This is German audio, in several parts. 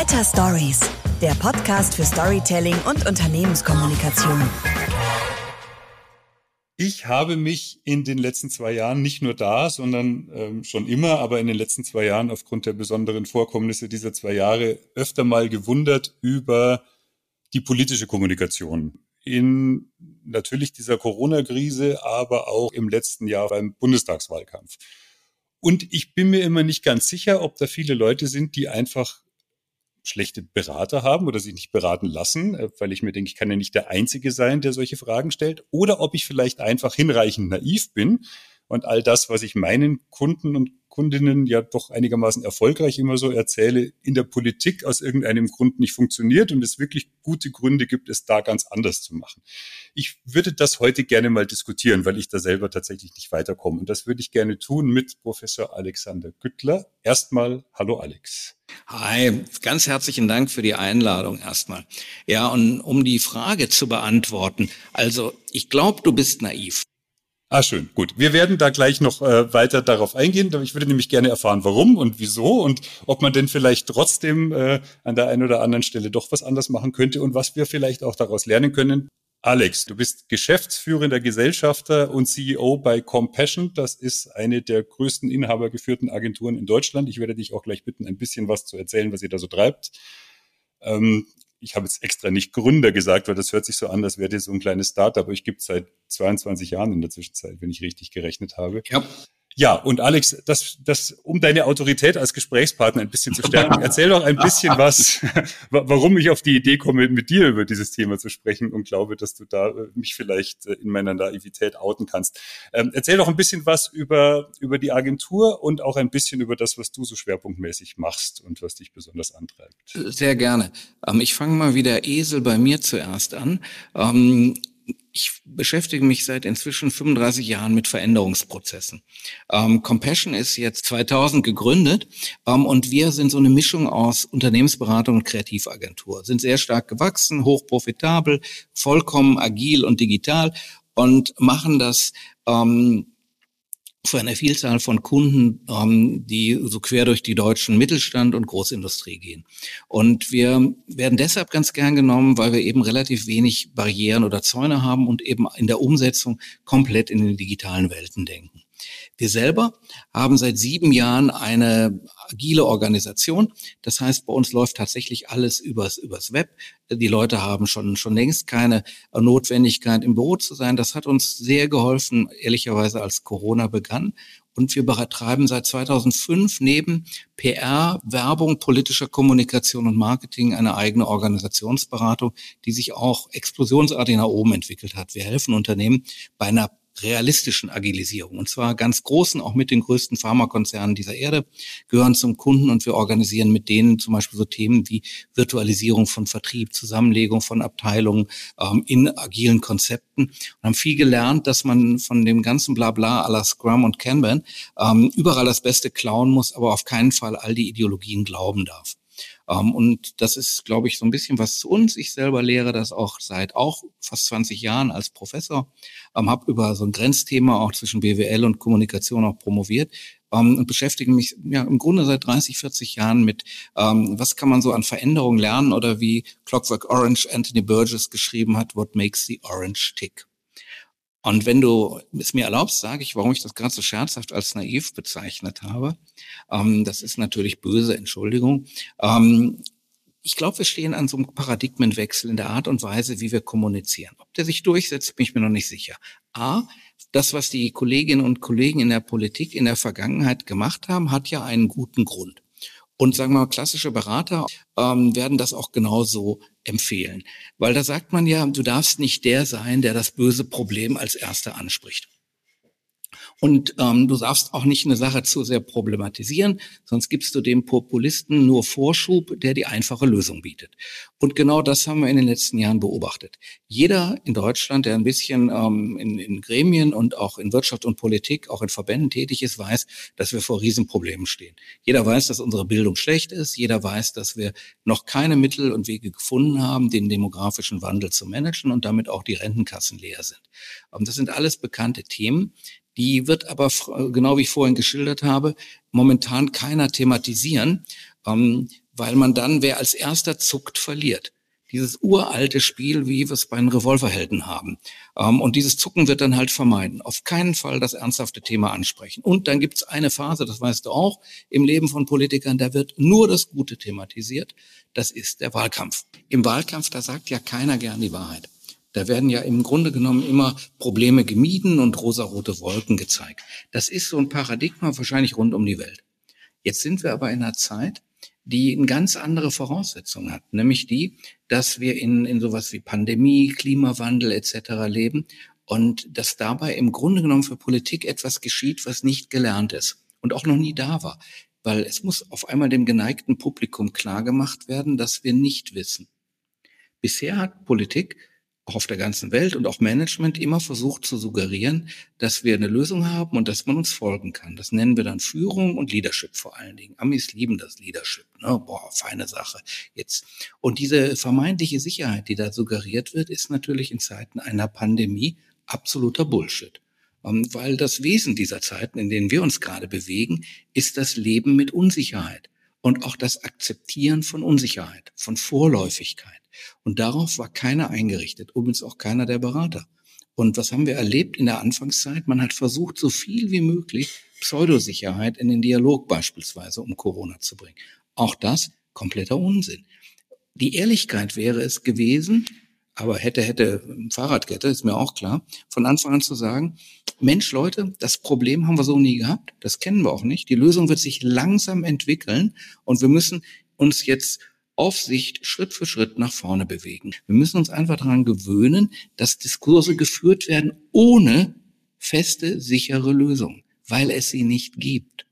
Better Stories, der Podcast für Storytelling und Unternehmenskommunikation. Ich habe mich in den letzten zwei Jahren nicht nur da, sondern ähm, schon immer, aber in den letzten zwei Jahren aufgrund der besonderen Vorkommnisse dieser zwei Jahre öfter mal gewundert über die politische Kommunikation in natürlich dieser Corona-Krise, aber auch im letzten Jahr beim Bundestagswahlkampf. Und ich bin mir immer nicht ganz sicher, ob da viele Leute sind, die einfach schlechte Berater haben oder sich nicht beraten lassen, äh, weil ich mir denke, ich kann ja nicht der Einzige sein, der solche Fragen stellt, oder ob ich vielleicht einfach hinreichend naiv bin und all das, was ich meinen Kunden und Kundinnen ja doch einigermaßen erfolgreich immer so erzähle, in der Politik aus irgendeinem Grund nicht funktioniert und es wirklich gute Gründe gibt, es da ganz anders zu machen. Ich würde das heute gerne mal diskutieren, weil ich da selber tatsächlich nicht weiterkomme. Und das würde ich gerne tun mit Professor Alexander Güttler. Erstmal, hallo Alex. Hi, ganz herzlichen Dank für die Einladung erstmal. Ja, und um die Frage zu beantworten, also ich glaube, du bist naiv. Ah, schön, gut. Wir werden da gleich noch äh, weiter darauf eingehen. Ich würde nämlich gerne erfahren, warum und wieso und ob man denn vielleicht trotzdem äh, an der einen oder anderen Stelle doch was anders machen könnte und was wir vielleicht auch daraus lernen können. Alex, du bist geschäftsführender Gesellschafter und CEO bei Compassion. Das ist eine der größten inhabergeführten Agenturen in Deutschland. Ich werde dich auch gleich bitten, ein bisschen was zu erzählen, was ihr da so treibt. Ähm, ich habe jetzt extra nicht Gründer gesagt, weil das hört sich so an, als wäre das so ein kleines Startup, aber ich gibt seit 22 Jahren in der Zwischenzeit, wenn ich richtig gerechnet habe. Ja. Ja, und Alex, das, das, um deine Autorität als Gesprächspartner ein bisschen zu stärken, erzähl doch ein bisschen was, warum ich auf die Idee komme, mit dir über dieses Thema zu sprechen und glaube, dass du da äh, mich vielleicht äh, in meiner Naivität outen kannst. Ähm, erzähl doch ein bisschen was über, über die Agentur und auch ein bisschen über das, was du so schwerpunktmäßig machst und was dich besonders antreibt. Sehr gerne. Ähm, ich fange mal wieder Esel bei mir zuerst an. Ähm, ich beschäftige mich seit inzwischen 35 Jahren mit Veränderungsprozessen. Ähm, Compassion ist jetzt 2000 gegründet ähm, und wir sind so eine Mischung aus Unternehmensberatung und Kreativagentur. Sind sehr stark gewachsen, hochprofitabel, vollkommen agil und digital und machen das ähm, für eine Vielzahl von Kunden, ähm, die so quer durch die deutschen Mittelstand und Großindustrie gehen. Und wir werden deshalb ganz gern genommen, weil wir eben relativ wenig Barrieren oder Zäune haben und eben in der Umsetzung komplett in den digitalen Welten denken. Wir selber haben seit sieben Jahren eine agile Organisation. Das heißt, bei uns läuft tatsächlich alles übers, übers Web. Die Leute haben schon, schon längst keine Notwendigkeit, im Büro zu sein. Das hat uns sehr geholfen, ehrlicherweise, als Corona begann. Und wir betreiben seit 2005 neben PR, Werbung, politischer Kommunikation und Marketing eine eigene Organisationsberatung, die sich auch explosionsartig nach oben entwickelt hat. Wir helfen Unternehmen bei einer realistischen Agilisierung. Und zwar ganz großen, auch mit den größten Pharmakonzernen dieser Erde, gehören zum Kunden und wir organisieren mit denen zum Beispiel so Themen wie Virtualisierung von Vertrieb, Zusammenlegung von Abteilungen ähm, in agilen Konzepten und haben viel gelernt, dass man von dem ganzen Blabla aller Scrum und Kanban ähm, überall das Beste klauen muss, aber auf keinen Fall all die Ideologien glauben darf. Ähm, und das ist, glaube ich, so ein bisschen was zu uns. Ich selber lehre das auch seit auch fast 20 Jahren als Professor, ähm, habe über so ein Grenzthema auch zwischen BWL und Kommunikation auch promoviert ähm, und beschäftige mich ja im Grunde seit 30, 40 Jahren mit, ähm, was kann man so an Veränderungen lernen oder wie Clockwork Orange Anthony Burgess geschrieben hat, What makes the orange tick? Und wenn du es mir erlaubst, sage ich, warum ich das gerade so scherzhaft als naiv bezeichnet habe. Ähm, das ist natürlich böse, Entschuldigung. Ähm, ich glaube, wir stehen an so einem Paradigmenwechsel in der Art und Weise, wie wir kommunizieren. Ob der sich durchsetzt, bin ich mir noch nicht sicher. A, das, was die Kolleginnen und Kollegen in der Politik in der Vergangenheit gemacht haben, hat ja einen guten Grund. Und sagen wir mal, klassische Berater ähm, werden das auch genauso empfehlen. Weil da sagt man ja, du darfst nicht der sein, der das böse Problem als erster anspricht. Und ähm, du darfst auch nicht eine Sache zu sehr problematisieren, sonst gibst du dem Populisten nur Vorschub, der die einfache Lösung bietet. Und genau das haben wir in den letzten Jahren beobachtet. Jeder in Deutschland, der ein bisschen ähm, in, in Gremien und auch in Wirtschaft und Politik, auch in Verbänden tätig ist, weiß, dass wir vor Riesenproblemen stehen. Jeder weiß, dass unsere Bildung schlecht ist. Jeder weiß, dass wir noch keine Mittel und Wege gefunden haben, den demografischen Wandel zu managen und damit auch die Rentenkassen leer sind. Ähm, das sind alles bekannte Themen, die wird aber, genau wie ich vorhin geschildert habe, momentan keiner thematisieren. Ähm, weil man dann, wer als erster zuckt, verliert dieses uralte Spiel, wie wir es bei den Revolverhelden haben. Ähm, und dieses Zucken wird dann halt vermeiden. Auf keinen Fall das ernsthafte Thema ansprechen. Und dann gibt es eine Phase, das weißt du auch, im Leben von Politikern, da wird nur das Gute thematisiert. Das ist der Wahlkampf. Im Wahlkampf, da sagt ja keiner gern die Wahrheit. Da werden ja im Grunde genommen immer Probleme gemieden und rosarote Wolken gezeigt. Das ist so ein Paradigma wahrscheinlich rund um die Welt. Jetzt sind wir aber in einer Zeit, die eine ganz andere Voraussetzung hat, nämlich die, dass wir in, in sowas wie Pandemie, Klimawandel etc. leben und dass dabei im Grunde genommen für Politik etwas geschieht, was nicht gelernt ist und auch noch nie da war. Weil es muss auf einmal dem geneigten Publikum klargemacht werden, dass wir nicht wissen. Bisher hat Politik auch auf der ganzen Welt und auch Management immer versucht zu suggerieren, dass wir eine Lösung haben und dass man uns folgen kann. Das nennen wir dann Führung und Leadership vor allen Dingen. Amis lieben das Leadership. Ne? Boah, feine Sache. Jetzt. Und diese vermeintliche Sicherheit, die da suggeriert wird, ist natürlich in Zeiten einer Pandemie absoluter Bullshit. Ähm, weil das Wesen dieser Zeiten, in denen wir uns gerade bewegen, ist das Leben mit Unsicherheit und auch das Akzeptieren von Unsicherheit, von Vorläufigkeit. Und darauf war keiner eingerichtet, übrigens auch keiner der Berater. Und was haben wir erlebt in der Anfangszeit? Man hat versucht, so viel wie möglich Pseudosicherheit in den Dialog beispielsweise um Corona zu bringen. Auch das kompletter Unsinn. Die Ehrlichkeit wäre es gewesen, aber hätte, hätte Fahrradkette, ist mir auch klar, von Anfang an zu sagen, Mensch, Leute, das Problem haben wir so nie gehabt, das kennen wir auch nicht. Die Lösung wird sich langsam entwickeln und wir müssen uns jetzt auf Sicht Schritt für Schritt nach vorne bewegen. Wir müssen uns einfach daran gewöhnen, dass Diskurse geführt werden ohne feste, sichere Lösungen, weil es sie nicht gibt,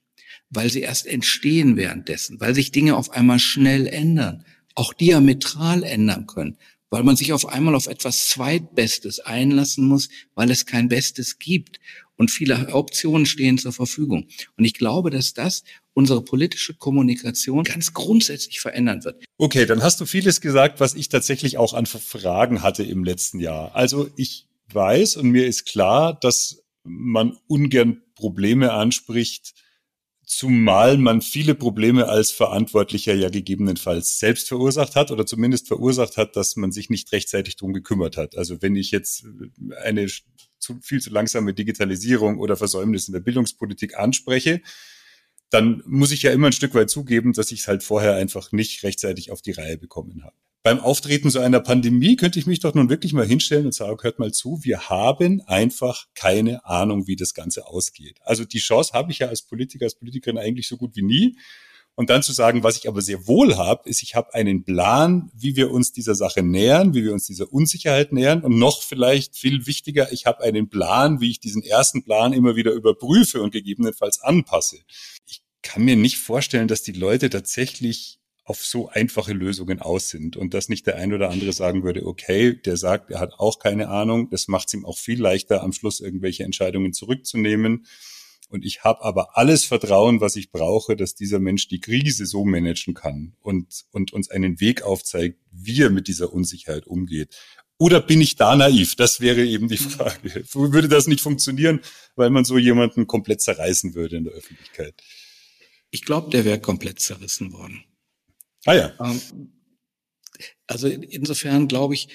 weil sie erst entstehen währenddessen, weil sich Dinge auf einmal schnell ändern, auch diametral ändern können, weil man sich auf einmal auf etwas Zweitbestes einlassen muss, weil es kein Bestes gibt und viele Optionen stehen zur Verfügung. Und ich glaube, dass das unsere politische Kommunikation ganz grundsätzlich verändern wird. Okay, dann hast du vieles gesagt, was ich tatsächlich auch an Fragen hatte im letzten Jahr. Also ich weiß und mir ist klar, dass man ungern Probleme anspricht, zumal man viele Probleme als Verantwortlicher ja gegebenenfalls selbst verursacht hat oder zumindest verursacht hat, dass man sich nicht rechtzeitig drum gekümmert hat. Also wenn ich jetzt eine zu, viel zu langsame Digitalisierung oder Versäumnis in der Bildungspolitik anspreche, dann muss ich ja immer ein Stück weit zugeben, dass ich es halt vorher einfach nicht rechtzeitig auf die Reihe bekommen habe. Beim Auftreten so einer Pandemie könnte ich mich doch nun wirklich mal hinstellen und sagen, hört mal zu, wir haben einfach keine Ahnung, wie das Ganze ausgeht. Also die Chance habe ich ja als Politiker, als Politikerin eigentlich so gut wie nie. Und dann zu sagen, was ich aber sehr wohl habe, ist, ich habe einen Plan, wie wir uns dieser Sache nähern, wie wir uns dieser Unsicherheit nähern. Und noch vielleicht viel wichtiger, ich habe einen Plan, wie ich diesen ersten Plan immer wieder überprüfe und gegebenenfalls anpasse. Ich kann mir nicht vorstellen, dass die Leute tatsächlich auf so einfache Lösungen aus sind und dass nicht der ein oder andere sagen würde, okay, der sagt, er hat auch keine Ahnung, das macht es ihm auch viel leichter, am Schluss irgendwelche Entscheidungen zurückzunehmen und ich habe aber alles Vertrauen, was ich brauche, dass dieser Mensch die Krise so managen kann und, und uns einen Weg aufzeigt, wie er mit dieser Unsicherheit umgeht. Oder bin ich da naiv? Das wäre eben die Frage. Würde das nicht funktionieren, weil man so jemanden komplett zerreißen würde in der Öffentlichkeit? Ich glaube, der wäre komplett zerrissen worden. Ah ja. Ähm, also insofern glaube ich,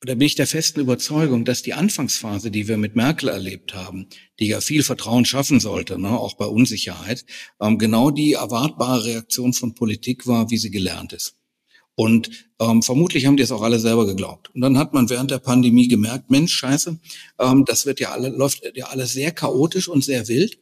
da bin ich der festen Überzeugung, dass die Anfangsphase, die wir mit Merkel erlebt haben, die ja viel Vertrauen schaffen sollte, ne, auch bei Unsicherheit, ähm, genau die erwartbare Reaktion von Politik war, wie sie gelernt ist. Und ähm, vermutlich haben die es auch alle selber geglaubt. Und dann hat man während der Pandemie gemerkt, Mensch, scheiße, ähm, das wird ja alle, läuft ja alles sehr chaotisch und sehr wild.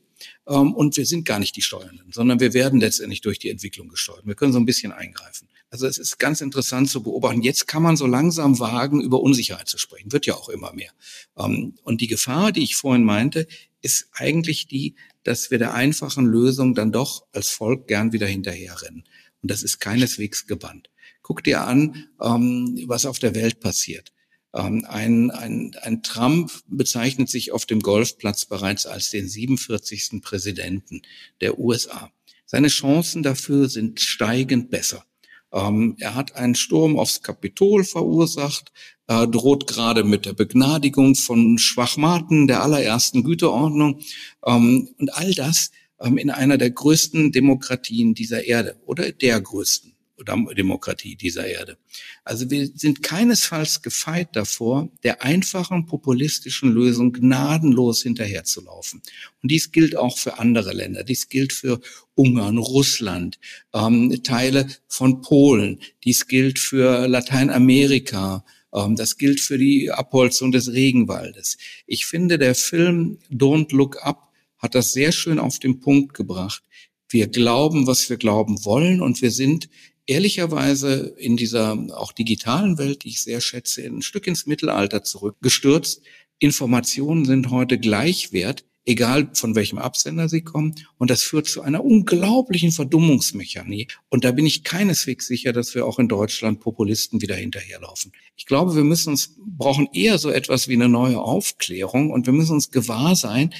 Ähm, und wir sind gar nicht die Steuernden, sondern wir werden letztendlich durch die Entwicklung gesteuert. Wir können so ein bisschen eingreifen. Also es ist ganz interessant zu beobachten. Jetzt kann man so langsam wagen, über Unsicherheit zu sprechen. Wird ja auch immer mehr. Ähm, und die Gefahr, die ich vorhin meinte, ist eigentlich die, dass wir der einfachen Lösung dann doch als Volk gern wieder hinterherrennen. Und das ist keineswegs gebannt. Guck dir an, ähm, was auf der Welt passiert. Ähm, ein, ein, ein Trump bezeichnet sich auf dem Golfplatz bereits als den 47. Präsidenten der USA. Seine Chancen dafür sind steigend besser. Ähm, er hat einen Sturm aufs Kapitol verursacht, äh, droht gerade mit der Begnadigung von Schwachmaten der allerersten Güteordnung ähm, und all das ähm, in einer der größten Demokratien dieser Erde oder der größten. Demokratie dieser Erde. Also wir sind keinesfalls gefeit davor, der einfachen populistischen Lösung gnadenlos hinterherzulaufen. Und dies gilt auch für andere Länder. Dies gilt für Ungarn, Russland, ähm, Teile von Polen. Dies gilt für Lateinamerika. Ähm, das gilt für die Abholzung des Regenwaldes. Ich finde, der Film Don't Look Up hat das sehr schön auf den Punkt gebracht. Wir glauben, was wir glauben wollen und wir sind ehrlicherweise in dieser auch digitalen Welt, die ich sehr schätze, ein Stück ins Mittelalter zurückgestürzt. Informationen sind heute gleichwert, egal von welchem Absender sie kommen. Und das führt zu einer unglaublichen Verdummungsmechanik. Und da bin ich keineswegs sicher, dass wir auch in Deutschland Populisten wieder hinterherlaufen. Ich glaube, wir müssen uns, brauchen eher so etwas wie eine neue Aufklärung und wir müssen uns gewahr sein,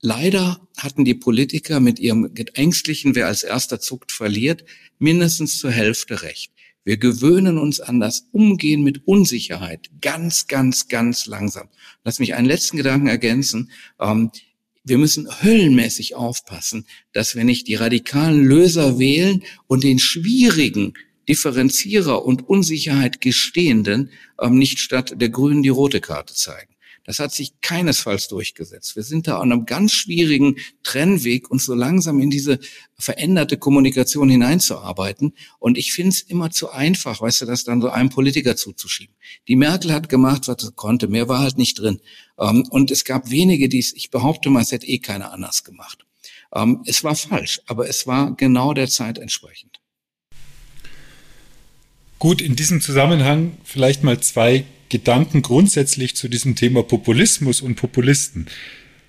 Leider hatten die Politiker mit ihrem ängstlichen, wer als erster zuckt, verliert, mindestens zur Hälfte recht. Wir gewöhnen uns an das Umgehen mit Unsicherheit ganz, ganz, ganz langsam. Lass mich einen letzten Gedanken ergänzen. Ähm, wir müssen höllenmäßig aufpassen, dass wir nicht die radikalen Löser wählen und den schwierigen Differenzierer und Unsicherheit gestehenden ähm, nicht statt der Grünen die rote Karte zeigen. Das hat sich keinesfalls durchgesetzt. Wir sind da an einem ganz schwierigen Trennweg, uns so langsam in diese veränderte Kommunikation hineinzuarbeiten. Und ich finde es immer zu einfach, weißt du, das dann so einem Politiker zuzuschieben. Die Merkel hat gemacht, was sie konnte. Mehr war halt nicht drin. Ähm, und es gab wenige, die es, ich behaupte mal, es hätte eh keiner anders gemacht. Ähm, es war falsch, aber es war genau der Zeit entsprechend. Gut, in diesem Zusammenhang vielleicht mal zwei Gedanken grundsätzlich zu diesem Thema Populismus und Populisten.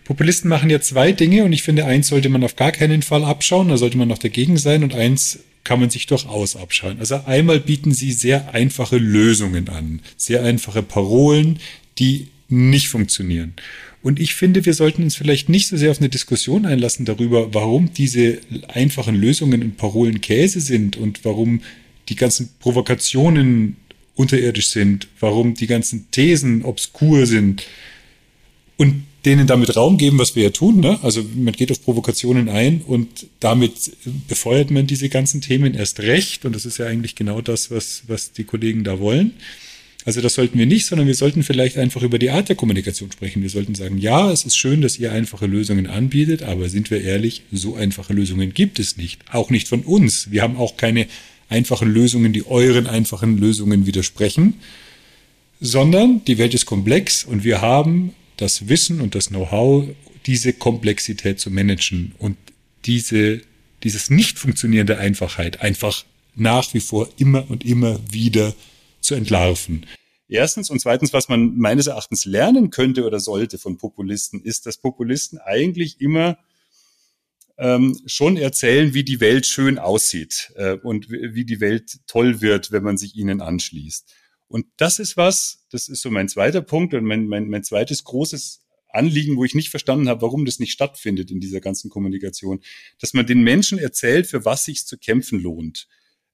Populisten machen ja zwei Dinge und ich finde, eins sollte man auf gar keinen Fall abschauen, da sollte man noch dagegen sein und eins kann man sich durchaus abschauen. Also einmal bieten sie sehr einfache Lösungen an, sehr einfache Parolen, die nicht funktionieren. Und ich finde, wir sollten uns vielleicht nicht so sehr auf eine Diskussion einlassen darüber, warum diese einfachen Lösungen und Parolen Käse sind und warum die ganzen Provokationen unterirdisch sind, warum die ganzen Thesen obskur sind und denen damit Raum geben, was wir ja tun. Ne? Also man geht auf Provokationen ein und damit befeuert man diese ganzen Themen erst recht. Und das ist ja eigentlich genau das, was, was die Kollegen da wollen. Also das sollten wir nicht, sondern wir sollten vielleicht einfach über die Art der Kommunikation sprechen. Wir sollten sagen, ja, es ist schön, dass ihr einfache Lösungen anbietet, aber sind wir ehrlich, so einfache Lösungen gibt es nicht. Auch nicht von uns. Wir haben auch keine einfachen Lösungen, die euren einfachen Lösungen widersprechen, sondern die Welt ist komplex und wir haben das Wissen und das Know-how, diese Komplexität zu managen und diese, dieses Nicht-Funktionieren der Einfachheit einfach nach wie vor immer und immer wieder zu entlarven. Erstens und zweitens, was man meines Erachtens lernen könnte oder sollte von Populisten, ist, dass Populisten eigentlich immer ähm, schon erzählen, wie die Welt schön aussieht äh, und wie die Welt toll wird, wenn man sich ihnen anschließt. Und das ist was, das ist so mein zweiter Punkt und mein, mein, mein zweites großes Anliegen, wo ich nicht verstanden habe, warum das nicht stattfindet in dieser ganzen Kommunikation, dass man den Menschen erzählt, für was sich zu kämpfen lohnt.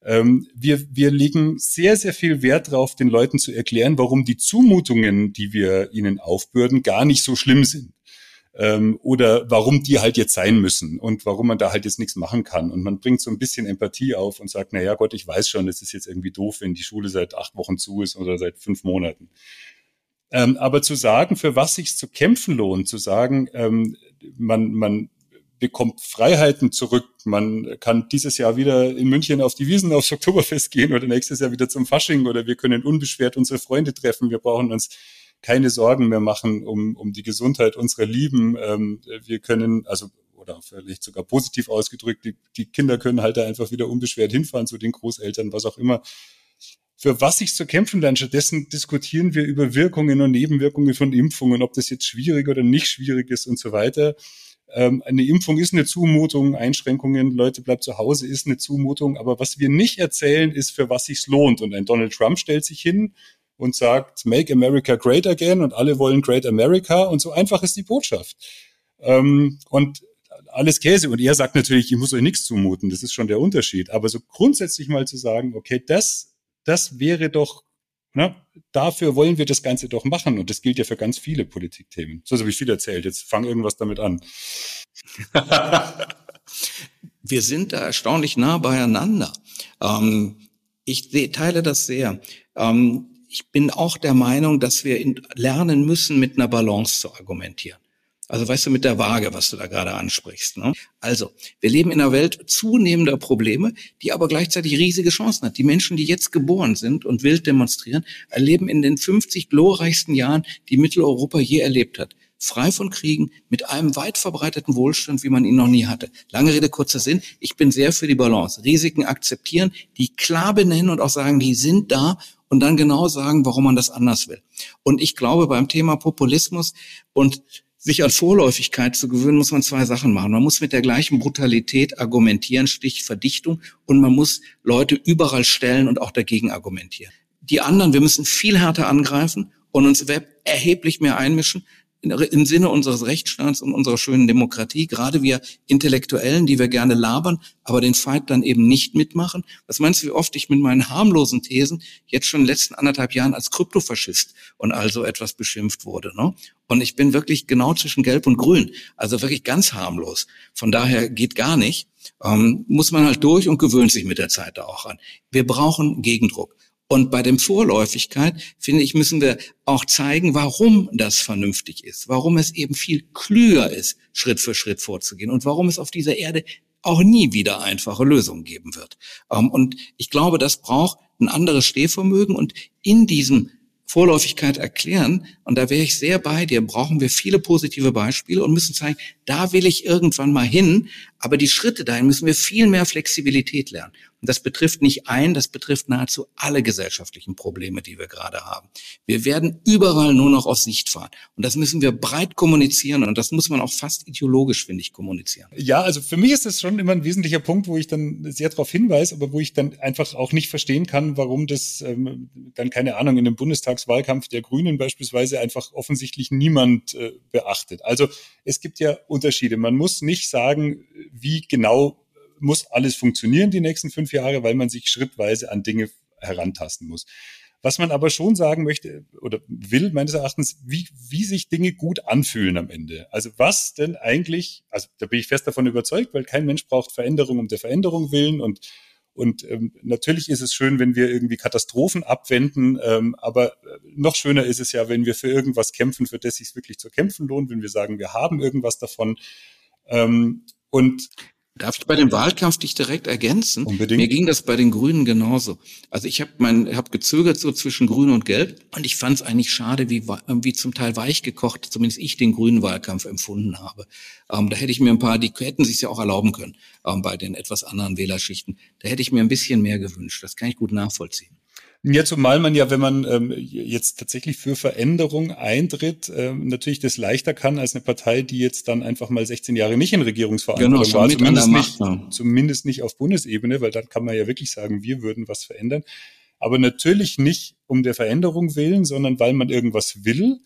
Ähm, wir, wir legen sehr, sehr viel Wert darauf, den Leuten zu erklären, warum die Zumutungen, die wir ihnen aufbürden, gar nicht so schlimm sind ähm, oder warum die halt jetzt sein müssen und warum man da halt jetzt nichts machen kann. Und man bringt so ein bisschen Empathie auf und sagt, na ja Gott, ich weiß schon, es ist jetzt irgendwie doof, wenn die Schule seit acht Wochen zu ist oder seit fünf Monaten. Ähm, aber zu sagen, für was sich zu kämpfen lohnt, zu sagen, ähm, man, man bekommt Freiheiten zurück. Man kann dieses Jahr wieder in München auf die Wiesen aufs Oktoberfest gehen oder nächstes Jahr wieder zum Fasching oder wir können unbeschwert unsere Freunde treffen. Wir brauchen uns keine Sorgen mehr machen um, um die Gesundheit unserer Lieben. Ähm, wir können, also oder vielleicht sogar positiv ausgedrückt, die, die Kinder können halt da einfach wieder unbeschwert hinfahren zu den Großeltern, was auch immer. Für was sich zu kämpfen lernen. Stattdessen diskutieren wir über Wirkungen und Nebenwirkungen von Impfungen, ob das jetzt schwierig oder nicht schwierig ist und so weiter. Ähm, eine Impfung ist eine Zumutung, Einschränkungen, Leute bleibt zu Hause ist eine Zumutung. Aber was wir nicht erzählen, ist, für was sich's lohnt. Und ein Donald Trump stellt sich hin und sagt, Make America Great Again und alle wollen Great America und so einfach ist die Botschaft. Ähm, und alles Käse. Und er sagt natürlich, ich muss euch nichts zumuten, das ist schon der Unterschied. Aber so grundsätzlich mal zu sagen, okay, das, das wäre doch, ne, dafür wollen wir das Ganze doch machen. Und das gilt ja für ganz viele Politikthemen. So habe ich viel erzählt. Jetzt fang irgendwas damit an. wir sind da erstaunlich nah beieinander. Ähm, Ich teile das sehr. Ähm, ich bin auch der Meinung, dass wir lernen müssen, mit einer Balance zu argumentieren. Also weißt du, mit der Waage, was du da gerade ansprichst. Ne? Also, wir leben in einer Welt zunehmender Probleme, die aber gleichzeitig riesige Chancen hat. Die Menschen, die jetzt geboren sind und wild demonstrieren, erleben in den 50 glorreichsten Jahren, die Mitteleuropa je erlebt hat frei von Kriegen, mit einem weit verbreiteten Wohlstand, wie man ihn noch nie hatte. Lange Rede, kurzer Sinn. Ich bin sehr für die Balance. Risiken akzeptieren, die klar benennen und auch sagen, die sind da und dann genau sagen, warum man das anders will. Und ich glaube, beim Thema Populismus und sich an Vorläufigkeit zu gewöhnen, muss man zwei Sachen machen. Man muss mit der gleichen Brutalität argumentieren, Stich Verdichtung, und man muss Leute überall stellen und auch dagegen argumentieren. Die anderen, wir müssen viel härter angreifen und uns erheblich mehr einmischen, im Sinne unseres Rechtsstaats und unserer schönen Demokratie, gerade wir Intellektuellen, die wir gerne labern, aber den Fight dann eben nicht mitmachen. Was meinst du, wie oft ich mit meinen harmlosen Thesen jetzt schon in den letzten anderthalb Jahren als Kryptofaschist und also etwas beschimpft wurde? Ne? Und ich bin wirklich genau zwischen Gelb und Grün, also wirklich ganz harmlos. Von daher geht gar nicht. Ähm, muss man halt durch und gewöhnt sich mit der Zeit da auch an. Wir brauchen Gegendruck. Und bei dem Vorläufigkeit, finde ich, müssen wir auch zeigen, warum das vernünftig ist, warum es eben viel klüger ist, Schritt für Schritt vorzugehen und warum es auf dieser Erde auch nie wieder einfache Lösungen geben wird. Ähm, und ich glaube, das braucht ein anderes Stehvermögen und in diesem Vorläufigkeit erklären, und da wäre ich sehr bei dir, brauchen wir viele positive Beispiele und müssen zeigen, da will ich irgendwann mal hin, aber die Schritte dahin müssen wir viel mehr Flexibilität lernen. Und das betrifft nicht ein, das betrifft nahezu alle gesellschaftlichen Probleme, die wir gerade haben. Wir werden überall nur noch auf Sicht fahren. Und das müssen wir breit kommunizieren und das muss man auch fast ideologisch, finde ich, kommunizieren. Ja, also für mich ist das schon immer ein wesentlicher Punkt, wo ich dann sehr darauf hinweise, aber wo ich dann einfach auch nicht verstehen kann, warum das ähm, dann, keine Ahnung, in dem Bundestagswahlkampf der Grünen beispielsweise einfach offensichtlich niemand äh, beachtet. Also es gibt ja Unterschiede. Man muss nicht sagen, wie genau muss alles funktionieren die nächsten fünf Jahre, weil man sich schrittweise an Dinge herantasten muss. Was man aber schon sagen möchte oder will, meines Erachtens, wie, wie sich Dinge gut anfühlen am Ende. Also was denn eigentlich, also da bin ich fest davon überzeugt, weil kein Mensch braucht Veränderung um der Veränderung willen und und ähm, natürlich ist es schön, wenn wir irgendwie Katastrophen abwenden, ähm, aber äh, noch schöner ist es ja, wenn wir für irgendwas kämpfen, für das sich wirklich zu kämpfen lohnt, wenn wir sagen, wir haben irgendwas davon. Ähm, und Darf ich bei dem Wahlkampf dich direkt ergänzen? Unbedingt. Mir ging das bei den Grünen genauso. Also ich habe mein, hab gezögert so zwischen Grün und Gelb und ich fand es eigentlich schade, wie, wie zum Teil weich gekocht, zumindest ich den grünen Wahlkampf empfunden habe. Ähm, da hätte ich mir ein paar, die hätten sich ja auch erlauben können ähm, bei den etwas anderen Wählerschichten. Da hätte ich mir ein bisschen mehr gewünscht. Das kann ich gut nachvollziehen. Ja, zumal man ja, wenn man ähm, jetzt tatsächlich für Veränderung eintritt, ähm, natürlich das leichter kann als eine Partei, die jetzt dann einfach mal 16 Jahre nicht in Regierungsverantwortung genau, war, zumindest nicht, zumindest nicht auf Bundesebene, weil dann kann man ja wirklich sagen, wir würden was verändern. Aber natürlich nicht um der Veränderung willen, sondern weil man irgendwas will.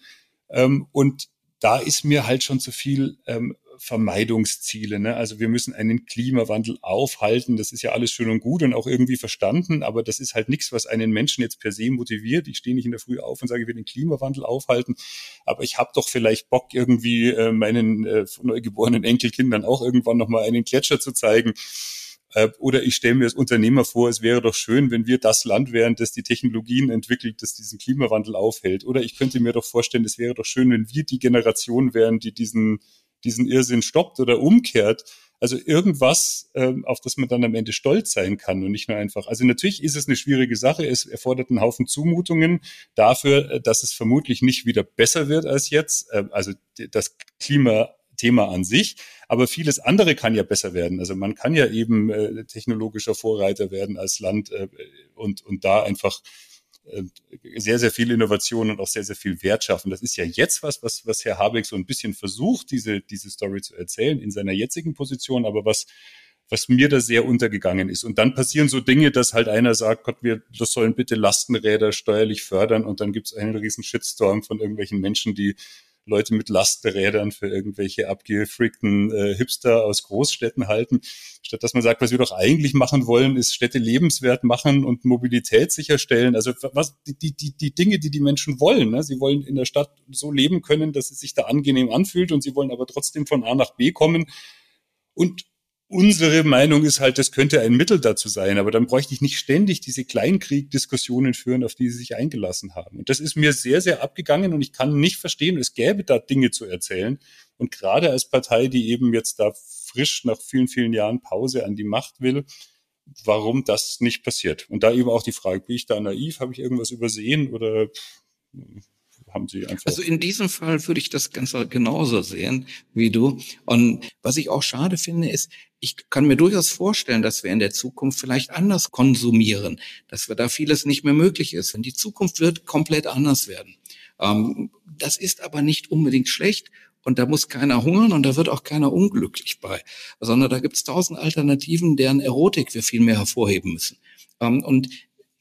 Ähm, und da ist mir halt schon zu viel ähm, Vermeidungsziele. Ne? Also wir müssen einen Klimawandel aufhalten. Das ist ja alles schön und gut und auch irgendwie verstanden, aber das ist halt nichts, was einen Menschen jetzt per se motiviert. Ich stehe nicht in der Früh auf und sage, ich will den Klimawandel aufhalten, aber ich habe doch vielleicht Bock, irgendwie äh, meinen äh, neugeborenen Enkelkindern auch irgendwann nochmal einen Gletscher zu zeigen. Äh, oder ich stelle mir als Unternehmer vor, es wäre doch schön, wenn wir das Land wären, das die Technologien entwickelt, das diesen Klimawandel aufhält. Oder ich könnte mir doch vorstellen, es wäre doch schön, wenn wir die Generation wären, die diesen diesen Irrsinn stoppt oder umkehrt. Also irgendwas, ähm, auf das man dann am Ende stolz sein kann und nicht nur einfach. Also natürlich ist es eine schwierige Sache. Es erfordert einen Haufen Zumutungen dafür, äh, dass es vermutlich nicht wieder besser wird als jetzt. Ähm, also das Klimathema an sich. Aber vieles andere kann ja besser werden. Also man kann ja eben äh, technologischer Vorreiter werden als Land äh, und, und da einfach sehr, sehr viel Innovation und auch sehr, sehr viel Wert schaffen. Das ist ja jetzt was, was, was Herr Habeck so ein bisschen versucht, diese, diese Story zu erzählen in seiner jetzigen Position, aber was, was mir da sehr untergegangen ist. Und dann passieren so Dinge, dass halt einer sagt, Gott, wir das sollen bitte Lastenräder steuerlich fördern und dann gibt es einen riesen Shitstorm von irgendwelchen Menschen, die Leute mit Lastenrädern für irgendwelche abgefreakten äh, Hipster aus Großstädten halten, statt dass man sagt, was wir doch eigentlich machen wollen, ist Städte lebenswert machen und Mobilität sicherstellen. Also was die die die Dinge, die die Menschen wollen. Ne? Sie wollen in der Stadt so leben können, dass es sich da angenehm anfühlt und sie wollen aber trotzdem von A nach B kommen. Und unsere Meinung ist halt, das könnte ein Mittel dazu sein, aber dann bräuchte ich nicht ständig diese Kleinkrieg-Diskussionen führen, auf die sie sich eingelassen haben. Und das ist mir sehr, sehr abgegangen und ich kann nicht verstehen, es gäbe da Dinge zu erzählen. Und gerade als Partei, die eben jetzt da frisch nach vielen, vielen Jahren Pause an die Macht will, warum das nicht passiert. Und da eben auch die Frage, bin ich da naiv, habe ich irgendwas übersehen oder haben Sie einfach. Also in diesem Fall würde ich das Ganze genauso sehen wie du. Und was ich auch schade finde, ist, ich kann mir durchaus vorstellen, dass wir in der Zukunft vielleicht anders konsumieren, dass wir da vieles nicht mehr möglich ist. Denn die Zukunft wird komplett anders werden. Ähm, das ist aber nicht unbedingt schlecht. Und da muss keiner hungern und da wird auch keiner unglücklich bei, sondern da gibt es tausend Alternativen, deren Erotik wir viel mehr hervorheben müssen. Ähm, und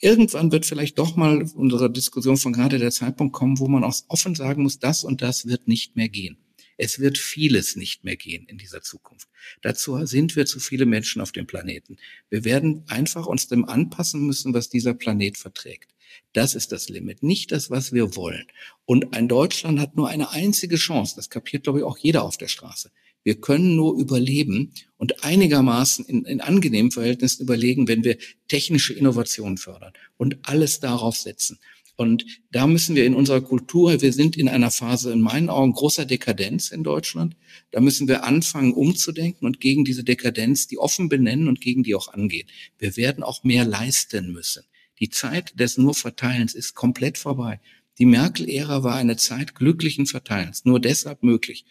irgendwann wird vielleicht doch mal unsere Diskussion von gerade der Zeitpunkt kommen, wo man auch offen sagen muss, das und das wird nicht mehr gehen. Es wird vieles nicht mehr gehen in dieser Zukunft. Dazu sind wir zu viele Menschen auf dem Planeten. Wir werden einfach uns dem anpassen müssen, was dieser Planet verträgt. Das ist das Limit, nicht das, was wir wollen. Und ein Deutschland hat nur eine einzige Chance. Das kapiert, glaube ich, auch jeder auf der Straße. Wir können nur überleben und einigermaßen in, in angenehmen Verhältnissen überlegen, wenn wir technische Innovationen fördern und alles darauf setzen. Und da müssen wir in unserer Kultur, wir sind in einer Phase in meinen Augen großer Dekadenz in Deutschland. Da müssen wir anfangen umzudenken und gegen diese Dekadenz die offen benennen und gegen die auch angehen. Wir werden auch mehr leisten müssen. Die Zeit des nur Verteilens ist komplett vorbei. Die Merkel-Ära war eine Zeit glücklichen Verteilens, nur deshalb möglich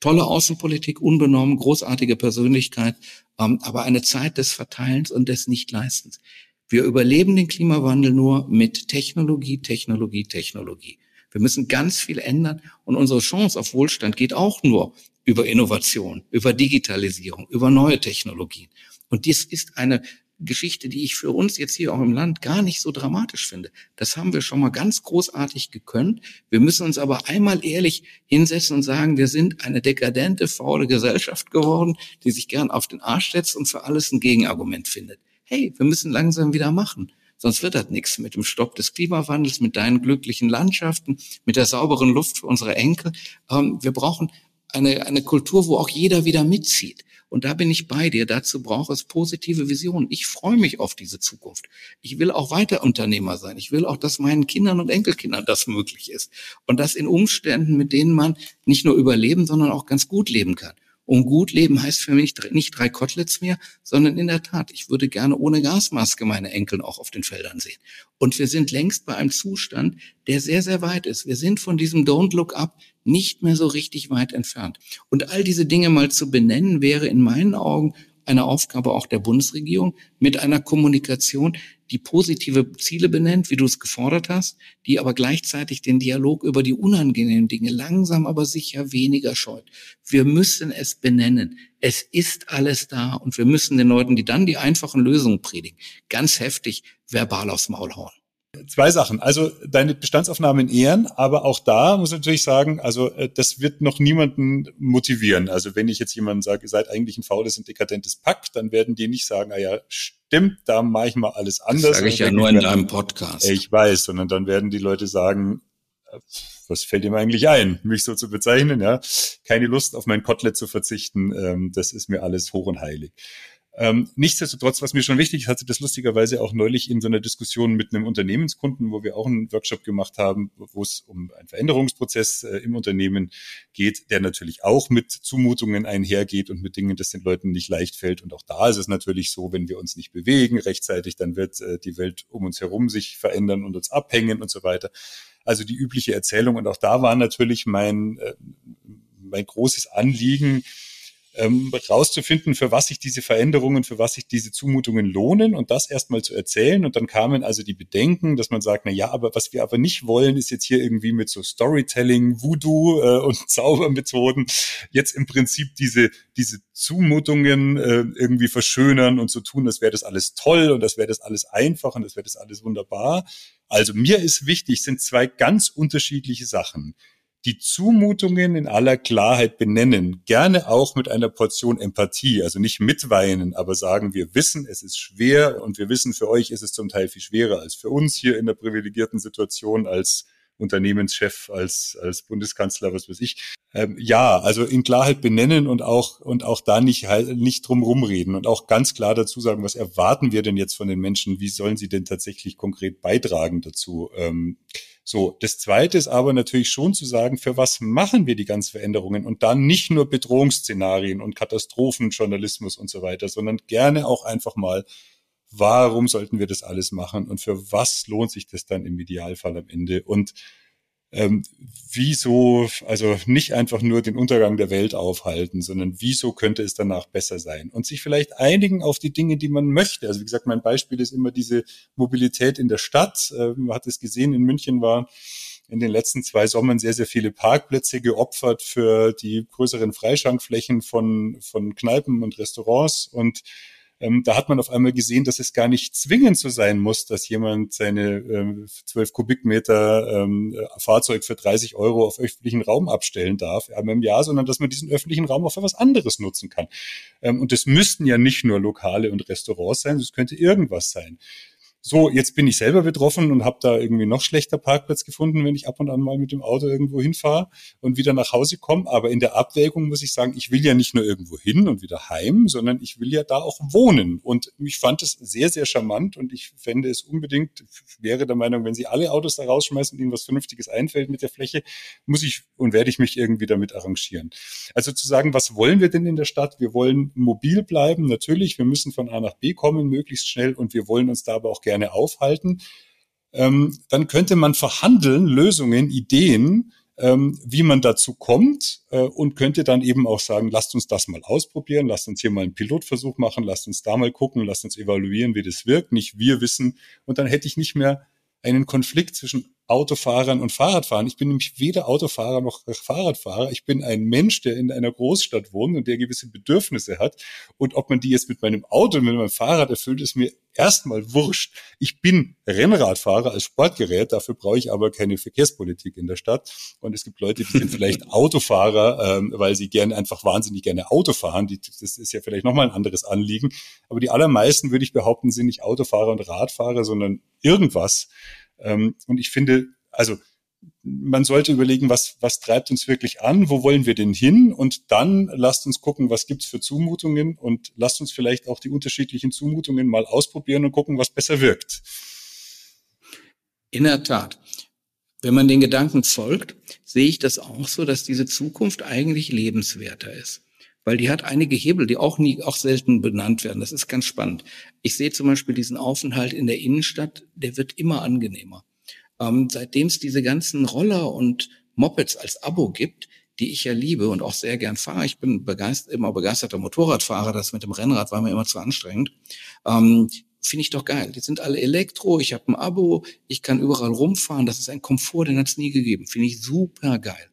tolle Außenpolitik, unbenommen, großartige Persönlichkeit, ähm, aber eine Zeit des Verteilens und des Nichtleistens. Wir überleben den Klimawandel nur mit Technologie, Technologie, Technologie. Wir müssen ganz viel ändern und unsere Chance auf Wohlstand geht auch nur über Innovation, über Digitalisierung, über neue Technologien. Und dies ist eine Geschichte, die ich für uns jetzt hier auch im Land gar nicht so dramatisch finde. Das haben wir schon mal ganz großartig gekönnt. Wir müssen uns aber einmal ehrlich hinsetzen und sagen, wir sind eine dekadente, faule Gesellschaft geworden, die sich gern auf den Arsch setzt und für alles ein Gegenargument findet. Hey, wir müssen langsam wieder machen. Sonst wird das nichts mit dem Stopp des Klimawandels, mit deinen glücklichen Landschaften, mit der sauberen Luft für unsere Enkel. Ähm, wir brauchen eine, eine Kultur, wo auch jeder wieder mitzieht. Und da bin ich bei dir. Dazu braucht es positive Visionen. Ich freue mich auf diese Zukunft. Ich will auch weiter Unternehmer sein. Ich will auch, dass meinen Kindern und Enkelkindern das möglich ist. Und das in Umständen, mit denen man nicht nur überleben, sondern auch ganz gut leben kann. Und gut leben heißt für mich nicht drei Koteletts mehr, sondern in der Tat, ich würde gerne ohne Gasmaske meine Enkeln auch auf den Feldern sehen. Und wir sind längst bei einem Zustand, der sehr, sehr weit ist. Wir sind von diesem Don't Look Up nicht mehr so richtig weit entfernt. Und all diese Dinge mal zu benennen, wäre in meinen Augen eine Aufgabe auch der Bundesregierung mit einer Kommunikation, die positive Ziele benennt, wie du es gefordert hast, die aber gleichzeitig den Dialog über die unangenehmen Dinge langsam aber sicher weniger scheut. Wir müssen es benennen. Es ist alles da und wir müssen den Leuten, die dann die einfachen Lösungen predigen, ganz heftig verbal aufs Maul hauen. Zwei Sachen. Also deine Bestandsaufnahme in Ehren, aber auch da muss ich natürlich sagen, also äh, das wird noch niemanden motivieren. Also wenn ich jetzt jemandem sage, ihr seid eigentlich ein faules und dekadentes Pack, dann werden die nicht sagen, ah ja, stimmt, da mache ich mal alles anders. Das sage ich ja nur in deinem Podcast. Ich weiß, sondern dann werden die Leute sagen, äh, was fällt ihm eigentlich ein, mich so zu bezeichnen, ja? Keine Lust auf mein Kotelett zu verzichten, ähm, das ist mir alles hoch und heilig. Ähm, nichtsdestotrotz, was mir schon wichtig ist, hatte das lustigerweise auch neulich in so einer Diskussion mit einem Unternehmenskunden, wo wir auch einen Workshop gemacht haben, wo es um einen Veränderungsprozess äh, im Unternehmen geht, der natürlich auch mit Zumutungen einhergeht und mit Dingen, das den Leuten nicht leicht fällt. Und auch da ist es natürlich so, wenn wir uns nicht bewegen rechtzeitig, dann wird äh, die Welt um uns herum sich verändern und uns abhängen und so weiter. Also die übliche Erzählung. Und auch da war natürlich mein, äh, mein großes Anliegen, ähm, rauszufinden, für was sich diese Veränderungen, für was sich diese Zumutungen lohnen und das erstmal zu erzählen. Und dann kamen also die Bedenken, dass man sagt, na ja, aber was wir aber nicht wollen, ist jetzt hier irgendwie mit so Storytelling, Voodoo äh, und Zaubermethoden jetzt im Prinzip diese, diese Zumutungen äh, irgendwie verschönern und so tun, das wäre das alles toll und das wäre das alles einfach und das wäre das alles wunderbar. Also mir ist wichtig, sind zwei ganz unterschiedliche Sachen die Zumutungen in aller Klarheit benennen, gerne auch mit einer Portion Empathie, also nicht mitweinen, aber sagen, wir wissen, es ist schwer und wir wissen, für euch ist es zum Teil viel schwerer als für uns hier in der privilegierten Situation als Unternehmenschef, als, als Bundeskanzler, was weiß ich. Ähm, ja, also in Klarheit benennen und auch und auch da nicht nicht drum rumreden und auch ganz klar dazu sagen, was erwarten wir denn jetzt von den Menschen? Wie sollen sie denn tatsächlich konkret beitragen dazu? Ähm, so, das Zweite ist aber natürlich schon zu sagen, für was machen wir die ganzen Veränderungen und dann nicht nur Bedrohungsszenarien und Katastrophenjournalismus und so weiter, sondern gerne auch einfach mal, warum sollten wir das alles machen und für was lohnt sich das dann im Idealfall am Ende und ähm, wieso, also nicht einfach nur den Untergang der Welt aufhalten, sondern wieso könnte es danach besser sein? Und sich vielleicht einigen auf die Dinge, die man möchte. Also wie gesagt, mein Beispiel ist immer diese Mobilität in der Stadt. Äh, man hat es gesehen, in München waren in den letzten zwei Sommern sehr, sehr viele Parkplätze geopfert für die größeren Freischankflächen von, von Kneipen und Restaurants und ähm, da hat man auf einmal gesehen, dass es gar nicht zwingend so sein muss, dass jemand seine ähm, 12 Kubikmeter ähm, Fahrzeug für 30 Euro auf öffentlichen Raum abstellen darf einmal im Jahr, sondern dass man diesen öffentlichen Raum auch für was anderes nutzen kann. Ähm, und das müssten ja nicht nur Lokale und Restaurants sein, das könnte irgendwas sein so, jetzt bin ich selber betroffen und habe da irgendwie noch schlechter Parkplatz gefunden, wenn ich ab und an mal mit dem Auto irgendwo hinfahre und wieder nach Hause komme. Aber in der Abwägung muss ich sagen, ich will ja nicht nur irgendwo hin und wieder heim, sondern ich will ja da auch wohnen. Und ich fand es sehr, sehr charmant und ich fände es unbedingt, wäre der Meinung, wenn Sie alle Autos da rausschmeißen und Ihnen was Vernünftiges einfällt mit der Fläche, muss ich und werde ich mich irgendwie damit arrangieren. Also zu sagen, was wollen wir denn in der Stadt? Wir wollen mobil bleiben, natürlich. Wir müssen von A nach B kommen, möglichst schnell und wir wollen uns da aber auch gerne aufhalten, ähm, dann könnte man verhandeln, Lösungen, Ideen, ähm, wie man dazu kommt äh, und könnte dann eben auch sagen, lasst uns das mal ausprobieren, lasst uns hier mal einen Pilotversuch machen, lasst uns da mal gucken, lasst uns evaluieren, wie das wirkt, nicht wir wissen. Und dann hätte ich nicht mehr einen Konflikt zwischen Autofahrern und Fahrradfahrern. Ich bin nämlich weder Autofahrer noch Fahrradfahrer. Ich bin ein Mensch, der in einer Großstadt wohnt und der gewisse Bedürfnisse hat. Und ob man die jetzt mit meinem Auto und mit meinem Fahrrad erfüllt, ist mir erstmal wurscht. Ich bin Rennradfahrer als Sportgerät, dafür brauche ich aber keine Verkehrspolitik in der Stadt. Und es gibt Leute, die sind vielleicht Autofahrer, ähm, weil sie gerne einfach wahnsinnig gerne Auto fahren. Die, das ist ja vielleicht nochmal ein anderes Anliegen. Aber die allermeisten, würde ich behaupten, sind nicht Autofahrer und Radfahrer, sondern irgendwas. Ähm, und ich finde, also man sollte überlegen, was, was treibt uns wirklich an, wo wollen wir denn hin und dann lasst uns gucken, was gibt's für Zumutungen und lasst uns vielleicht auch die unterschiedlichen Zumutungen mal ausprobieren und gucken, was besser wirkt. In der Tat. Wenn man den Gedanken folgt, sehe ich das auch so, dass diese Zukunft eigentlich lebenswerter ist. Weil die hat einige Hebel, die auch nie, auch selten benannt werden. Das ist ganz spannend. Ich sehe zum Beispiel diesen Aufenthalt in der Innenstadt, der wird immer angenehmer. Ähm, Seitdem es diese ganzen Roller und Mopeds als Abo gibt, die ich ja liebe und auch sehr gern fahre. Ich bin begeistert, immer begeisterter Motorradfahrer. Das mit dem Rennrad war mir immer zu anstrengend. Ähm, Finde ich doch geil. Die sind alle Elektro. Ich habe ein Abo. Ich kann überall rumfahren. Das ist ein Komfort, den hat es nie gegeben. Finde ich super geil.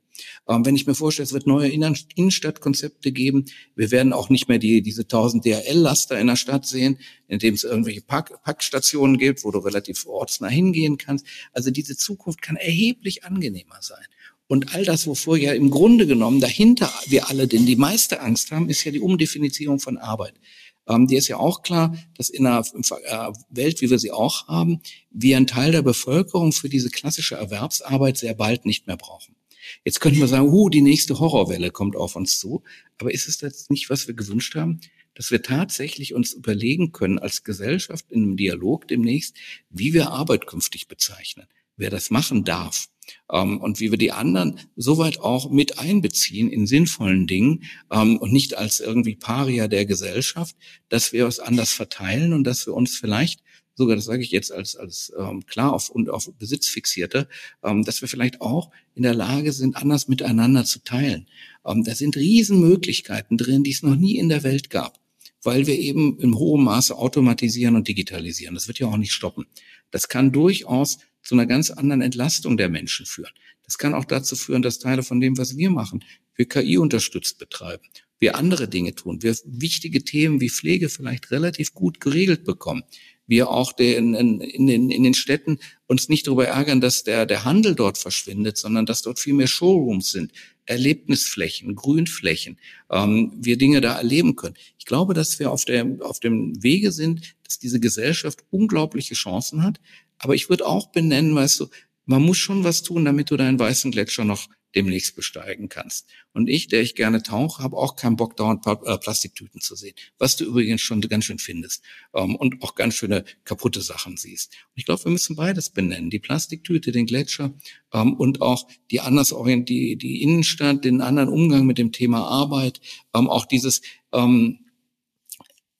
Ähm, wenn ich mir vorstelle, es wird neue Innenstadtkonzepte geben, wir werden auch nicht mehr die, diese 1000 DHL-Laster in der Stadt sehen, in dem es irgendwelche Pack, Packstationen gibt, wo du relativ ortsnah hingehen kannst. Also diese Zukunft kann erheblich angenehmer sein. Und all das, wovor ja im Grunde genommen dahinter wir alle denn die meiste Angst haben, ist ja die Umdefinizierung von Arbeit. Ähm, dir ist ja auch klar, dass in einer äh, Welt, wie wir sie auch haben, wir einen Teil der Bevölkerung für diese klassische Erwerbsarbeit sehr bald nicht mehr brauchen. Jetzt könnten wir sagen, uh, die nächste Horrorwelle kommt auf uns zu. Aber ist es das nicht, was wir gewünscht haben? Dass wir tatsächlich uns überlegen können als Gesellschaft in einem Dialog demnächst, wie wir Arbeit künftig bezeichnen, wer das machen darf. Ähm, und wie wir die anderen soweit auch mit einbeziehen in sinnvollen Dingen ähm, und nicht als irgendwie Paria der Gesellschaft, dass wir es anders verteilen und dass wir uns vielleicht sogar, das sage ich jetzt als, als ähm, klar auf, und auf Besitz fixierte, ähm, dass wir vielleicht auch in der Lage sind, anders miteinander zu teilen. Ähm, da sind Riesenmöglichkeiten drin, die es noch nie in der Welt gab, weil wir eben im hohen Maße automatisieren und digitalisieren. Das wird ja auch nicht stoppen. Das kann durchaus zu einer ganz anderen Entlastung der Menschen führen. Das kann auch dazu führen, dass Teile von dem, was wir machen, wir KI unterstützt betreiben, wir andere Dinge tun, wir wichtige Themen wie Pflege vielleicht relativ gut geregelt bekommen, wir auch den, in, den, in den Städten uns nicht darüber ärgern, dass der, der Handel dort verschwindet, sondern dass dort viel mehr Showrooms sind, Erlebnisflächen, Grünflächen, ähm, wir Dinge da erleben können. Ich glaube, dass wir auf, der, auf dem Wege sind, dass diese Gesellschaft unglaubliche Chancen hat. Aber ich würde auch benennen, weißt du, man muss schon was tun, damit du deinen weißen Gletscher noch demnächst besteigen kannst. Und ich, der ich gerne tauche, habe auch keinen Bock, dauernd äh, Plastiktüten zu sehen. Was du übrigens schon ganz schön findest ähm, und auch ganz schöne kaputte Sachen siehst. Und ich glaube, wir müssen beides benennen. Die Plastiktüte, den Gletscher ähm, und auch die anders die, die Innenstadt, den anderen Umgang mit dem Thema Arbeit, ähm, auch dieses ähm,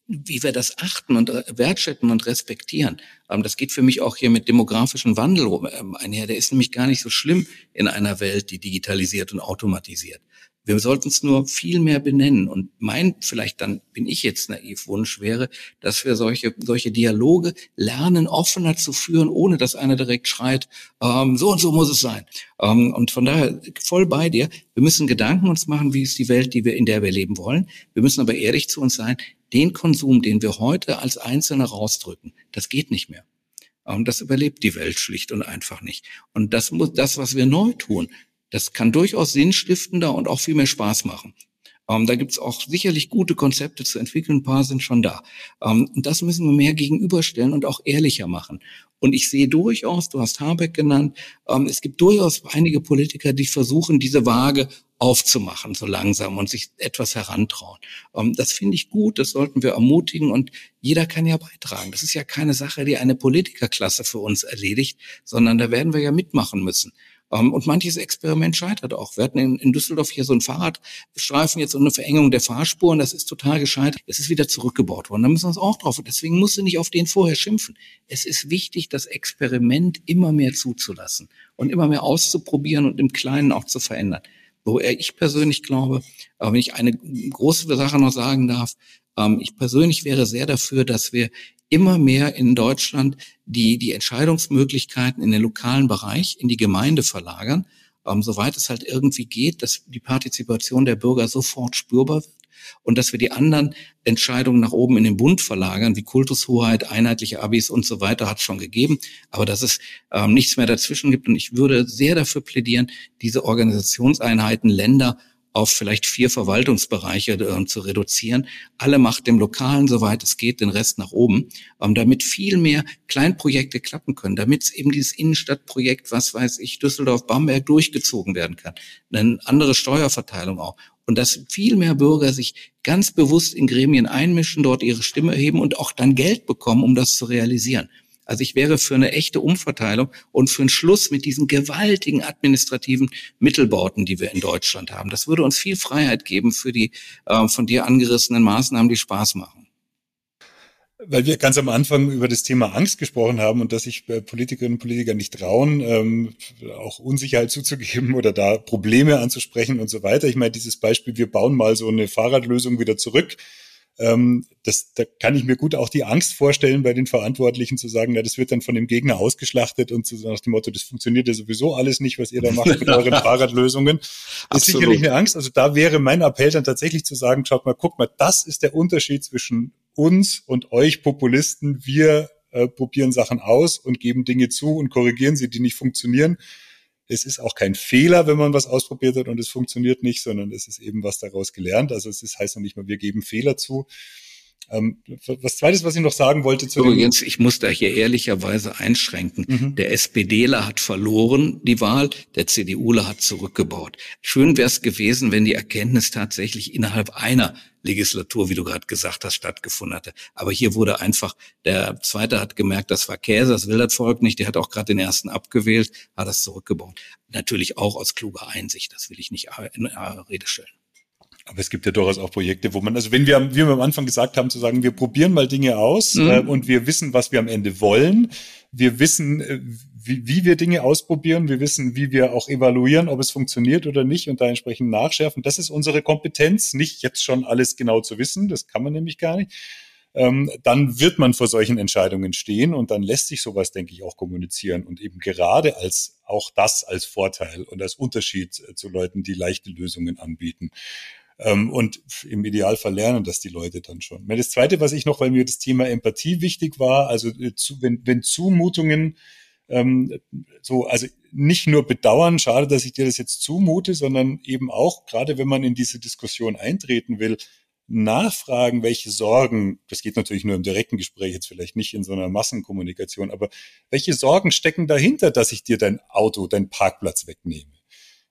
wie wir das achten und äh, wertschätzen und respektieren. Ähm, das geht für mich auch hier mit demografischem Wandel ähm, einher. Der ist nämlich gar nicht so schlimm in einer Welt, die digitalisiert und automatisiert. Wir sollten es nur viel mehr benennen. Und mein, vielleicht dann bin ich jetzt naiv, Wunsch wäre, dass wir solche, solche Dialoge lernen, offener zu führen, ohne dass einer direkt schreit, ähm, so und so muss es sein. Ähm, und von daher voll bei dir. Wir müssen Gedanken uns machen, wie ist die Welt, die wir, in der wir leben wollen. Wir müssen aber ehrlich zu uns sein den Konsum, den wir heute als Einzelne rausdrücken, das geht nicht mehr. Und das überlebt die Welt schlicht und einfach nicht. Und das muss, das, was wir neu tun, das kann durchaus sinnstiftender und auch viel mehr Spaß machen. Ähm, da gibt's auch sicherlich gute Konzepte zu entwickeln, ein paar sind schon da. Ähm, und das müssen wir mehr gegenüberstellen und auch ehrlicher machen. Und ich sehe durchaus, du hast Habeck genannt, ähm, es gibt durchaus einige Politiker, die versuchen, diese Waage aufzumachen, so langsam und sich etwas herantrauen. Ähm, das finde ich gut, das sollten wir ermutigen und jeder kann ja beitragen. Das ist ja keine Sache, die eine Politikerklasse für uns erledigt, sondern da werden wir ja mitmachen müssen. Ähm, und manches Experiment scheitert auch. Wir hatten in, Düsseldorf hier so einen Fahrradstreifen jetzt und eine Verengung der Fahrspuren. Das ist total gescheitert. Es ist wieder zurückgebaut worden. Da müssen wir uns auch drauf. Deswegen musst du nicht auf den vorher schimpfen. Es ist wichtig, das Experiment immer mehr zuzulassen und immer mehr auszuprobieren und im Kleinen auch zu verändern. Wo ich persönlich glaube, wenn ich eine große Sache noch sagen darf, ähm, ich persönlich wäre sehr dafür, dass wir immer mehr in Deutschland die, die Entscheidungsmöglichkeiten in den lokalen Bereich, in die Gemeinde verlagern, ähm, soweit es halt irgendwie geht, dass die Partizipation der Bürger sofort spürbar wird und dass wir die anderen Entscheidungen nach oben in den Bund verlagern, wie Kultushoheit, einheitliche Abis und so weiter, hat schon gegeben, aber dass es ähm, nichts mehr dazwischen gibt. Und ich würde sehr dafür plädieren, diese Organisationseinheiten Länder auf vielleicht vier Verwaltungsbereiche äh, zu reduzieren. Alle Macht dem Lokalen, soweit es geht, den Rest nach oben, ähm, damit viel mehr Kleinprojekte klappen können, damit eben dieses Innenstadtprojekt, was weiß ich, Düsseldorf, Bamberg durchgezogen werden kann. Eine andere Steuerverteilung auch. Und dass viel mehr Bürger sich ganz bewusst in Gremien einmischen, dort ihre Stimme erheben und auch dann Geld bekommen, um das zu realisieren. Also ich wäre für eine echte Umverteilung und für einen Schluss mit diesen gewaltigen administrativen Mittelbauten, die wir in Deutschland haben. Das würde uns viel Freiheit geben für die äh, von dir angerissenen Maßnahmen, die Spaß machen. Weil wir ganz am Anfang über das Thema Angst gesprochen haben und dass sich äh, Politikerinnen und Politiker nicht trauen, ähm, auch Unsicherheit zuzugeben oder da Probleme anzusprechen und so weiter. Ich meine, dieses Beispiel, wir bauen mal so eine Fahrradlösung wieder zurück ähm, das, da kann ich mir gut auch die Angst vorstellen, bei den Verantwortlichen zu sagen, na, das wird dann von dem Gegner ausgeschlachtet und so nach dem Motto, das funktioniert ja sowieso alles nicht, was ihr da macht mit euren Fahrradlösungen. Das ist sicherlich eine Angst. Also da wäre mein Appell dann tatsächlich zu sagen, schaut mal, guck mal, das ist der Unterschied zwischen uns und euch Populisten. Wir äh, probieren Sachen aus und geben Dinge zu und korrigieren sie, die nicht funktionieren es ist auch kein Fehler, wenn man was ausprobiert hat und es funktioniert nicht, sondern es ist eben was daraus gelernt. Also es ist, heißt noch nicht mal, wir geben Fehler zu. Ähm, was zweites, was ich noch sagen wollte zu Übrigens, ich muss da hier ehrlicherweise einschränken. Mhm. Der SPDler hat verloren die Wahl, der CDUler hat zurückgebaut. Schön wäre es gewesen, wenn die Erkenntnis tatsächlich innerhalb einer Legislatur, wie du gerade gesagt hast, stattgefunden hatte. Aber hier wurde einfach, der Zweite hat gemerkt, das war Käse, das will das Volk nicht, der hat auch gerade den Ersten abgewählt, hat das zurückgebaut. Natürlich auch aus kluger Einsicht, das will ich nicht in Rede stellen. Aber es gibt ja durchaus auch Projekte, wo man, also wenn wir, wie wir am Anfang gesagt haben, zu sagen, wir probieren mal Dinge aus mhm. äh, und wir wissen, was wir am Ende wollen. Wir wissen, äh, wie, wie wir Dinge ausprobieren. Wir wissen, wie wir auch evaluieren, ob es funktioniert oder nicht und da entsprechend nachschärfen. Das ist unsere Kompetenz, nicht jetzt schon alles genau zu wissen. Das kann man nämlich gar nicht. Ähm, dann wird man vor solchen Entscheidungen stehen und dann lässt sich sowas, denke ich, auch kommunizieren und eben gerade als auch das als Vorteil und als Unterschied äh, zu Leuten, die leichte Lösungen anbieten ähm, und im Idealfall lernen das die Leute dann schon. Das Zweite, was ich noch, weil mir das Thema Empathie wichtig war, also äh, zu, wenn, wenn Zumutungen ähm, so, also nicht nur bedauern, schade, dass ich dir das jetzt zumute, sondern eben auch, gerade wenn man in diese Diskussion eintreten will, nachfragen, welche Sorgen, das geht natürlich nur im direkten Gespräch, jetzt vielleicht nicht in so einer Massenkommunikation, aber welche Sorgen stecken dahinter, dass ich dir dein Auto, deinen Parkplatz wegnehme?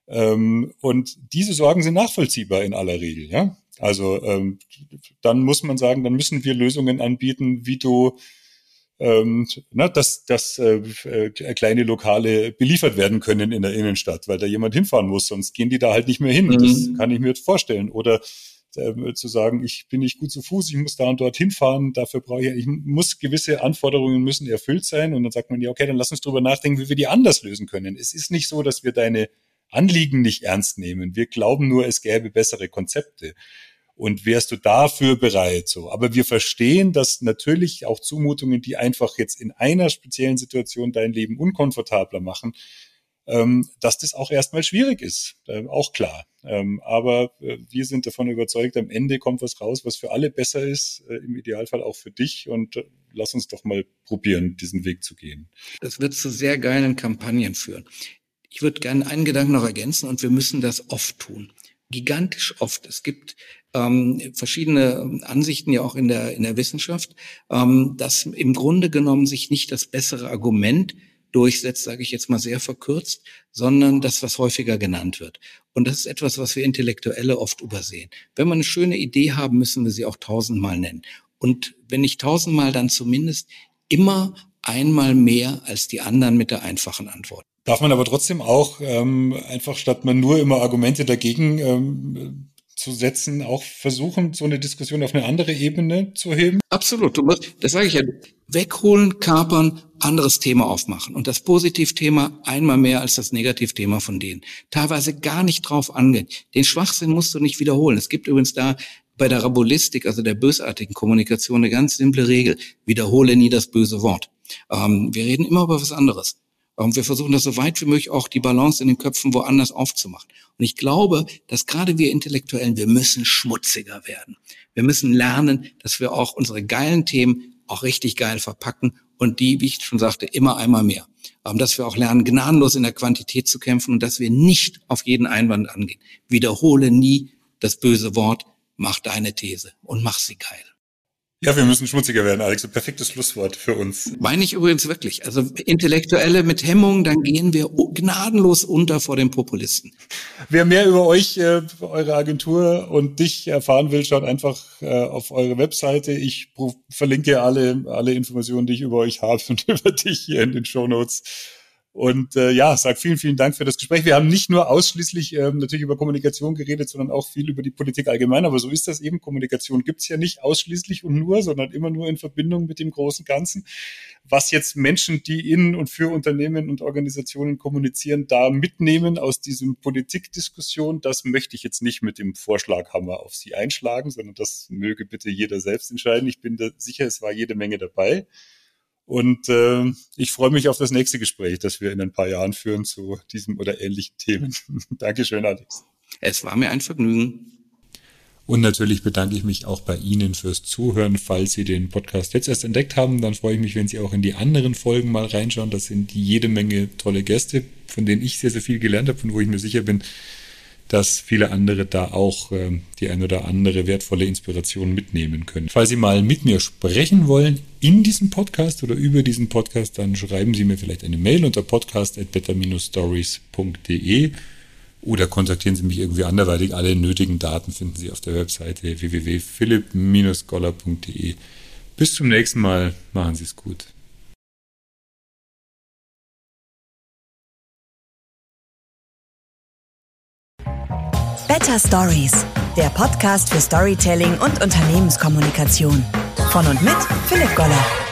Ähm, und diese Sorgen sind nachvollziehbar in aller Regel, ja. Also ähm, dann muss man sagen, dann müssen wir Lösungen anbieten, wie du ähm, na, dass, dass äh, äh, kleine Lokale beliefert werden können in der Innenstadt, weil da jemand hinfahren muss, sonst gehen die da halt nicht mehr hin. Mhm. Das kann ich mir vorstellen. Oder äh, zu sagen, ich bin nicht gut zu Fuß, ich muss da und dort hinfahren, dafür brauche ich, ich muss gewisse Anforderungen müssen erfüllt sein. Und dann sagt man ja, okay, dann lass uns drüber nachdenken, wie wir die anders lösen können. Es ist nicht so, dass wir deine Anliegen nicht ernst nehmen. Wir glauben nur, es gäbe bessere Konzepte. Und wärst du dafür bereit? So, aber wir verstehen, dass natürlich auch Zumutungen, die einfach jetzt in einer speziellen Situation dein Leben unkomfortabler machen, ähm, dass das auch erstmal schwierig ist, äh, auch klar. Ähm, aber äh, wir sind davon überzeugt, am Ende kommt was raus, was für alle besser ist, äh, im Idealfall auch für dich. Und äh, lass uns doch mal probieren, diesen Weg zu gehen. Das wird zu sehr geilen Kampagnen führen. Ich würde gerne einen Gedanken noch ergänzen und wir müssen das oft tun. Gigantisch oft. Es gibt ähm, verschiedene Ansichten ja auch in der, in der Wissenschaft, ähm, dass im Grunde genommen sich nicht das bessere Argument durchsetzt, sage ich jetzt mal sehr verkürzt, sondern das, was häufiger genannt wird. Und das ist etwas, was wir Intellektuelle oft übersehen. Wenn wir eine schöne Idee haben, müssen wir sie auch tausendmal nennen. Und wenn nicht tausendmal, dann zumindest immer einmal mehr als die anderen mit der einfachen Antwort. Darf man aber trotzdem auch ähm, einfach, statt man nur immer Argumente dagegen ähm, zu setzen, auch versuchen, so eine Diskussion auf eine andere Ebene zu heben? Absolut. Das sage ich ja. Wegholen, kapern, anderes Thema aufmachen. Und das Positivthema einmal mehr als das Negativthema von denen. Teilweise gar nicht drauf angehen. Den Schwachsinn musst du nicht wiederholen. Es gibt übrigens da bei der Rabulistik, also der bösartigen Kommunikation, eine ganz simple Regel. Wiederhole nie das böse Wort. Ähm, wir reden immer über was anderes. Und wir versuchen das so weit wie möglich auch die Balance in den Köpfen woanders aufzumachen. Und ich glaube, dass gerade wir Intellektuellen, wir müssen schmutziger werden. Wir müssen lernen, dass wir auch unsere geilen Themen auch richtig geil verpacken und die, wie ich schon sagte, immer einmal mehr. Aber dass wir auch lernen, gnadenlos in der Quantität zu kämpfen und dass wir nicht auf jeden Einwand angehen. Wiederhole nie das böse Wort, mach deine These und mach sie geil. Ja, wir müssen schmutziger werden, Alex. Ein perfektes Schlusswort für uns. Meine ich übrigens wirklich. Also Intellektuelle mit Hemmung, dann gehen wir gnadenlos unter vor den Populisten. Wer mehr über euch, äh, eure Agentur und dich erfahren will, schaut einfach äh, auf eure Webseite. Ich verlinke alle, alle Informationen, die ich über euch habe und über dich hier in den Show Notes. Und äh, ja, sag vielen, vielen Dank für das Gespräch. Wir haben nicht nur ausschließlich ähm, natürlich über Kommunikation geredet, sondern auch viel über die Politik allgemein. Aber so ist das eben. Kommunikation gibt's ja nicht ausschließlich und nur, sondern immer nur in Verbindung mit dem großen Ganzen. Was jetzt Menschen, die in und für Unternehmen und Organisationen kommunizieren, da mitnehmen aus diesem Politikdiskussion, das möchte ich jetzt nicht mit dem Vorschlaghammer auf sie einschlagen, sondern das möge bitte jeder selbst entscheiden. Ich bin da sicher, es war jede Menge dabei. Und äh, ich freue mich auf das nächste Gespräch, das wir in ein paar Jahren führen zu diesem oder ähnlichen Themen. Dankeschön, Alex. Es war mir ein Vergnügen. Und natürlich bedanke ich mich auch bei Ihnen fürs Zuhören. Falls Sie den Podcast jetzt erst entdeckt haben, dann freue ich mich, wenn Sie auch in die anderen Folgen mal reinschauen. Das sind jede Menge tolle Gäste, von denen ich sehr, sehr viel gelernt habe und wo ich mir sicher bin, dass viele andere da auch äh, die ein oder andere wertvolle Inspiration mitnehmen können. Falls Sie mal mit mir sprechen wollen in diesem Podcast oder über diesen Podcast, dann schreiben Sie mir vielleicht eine Mail unter podcast.better-stories.de oder kontaktieren Sie mich irgendwie anderweitig. Alle nötigen Daten finden Sie auf der Webseite www.philipp-scholar.de. Bis zum nächsten Mal. Machen Sie es gut. Better Stories, der Podcast für Storytelling und Unternehmenskommunikation. Von und mit Philipp Goller.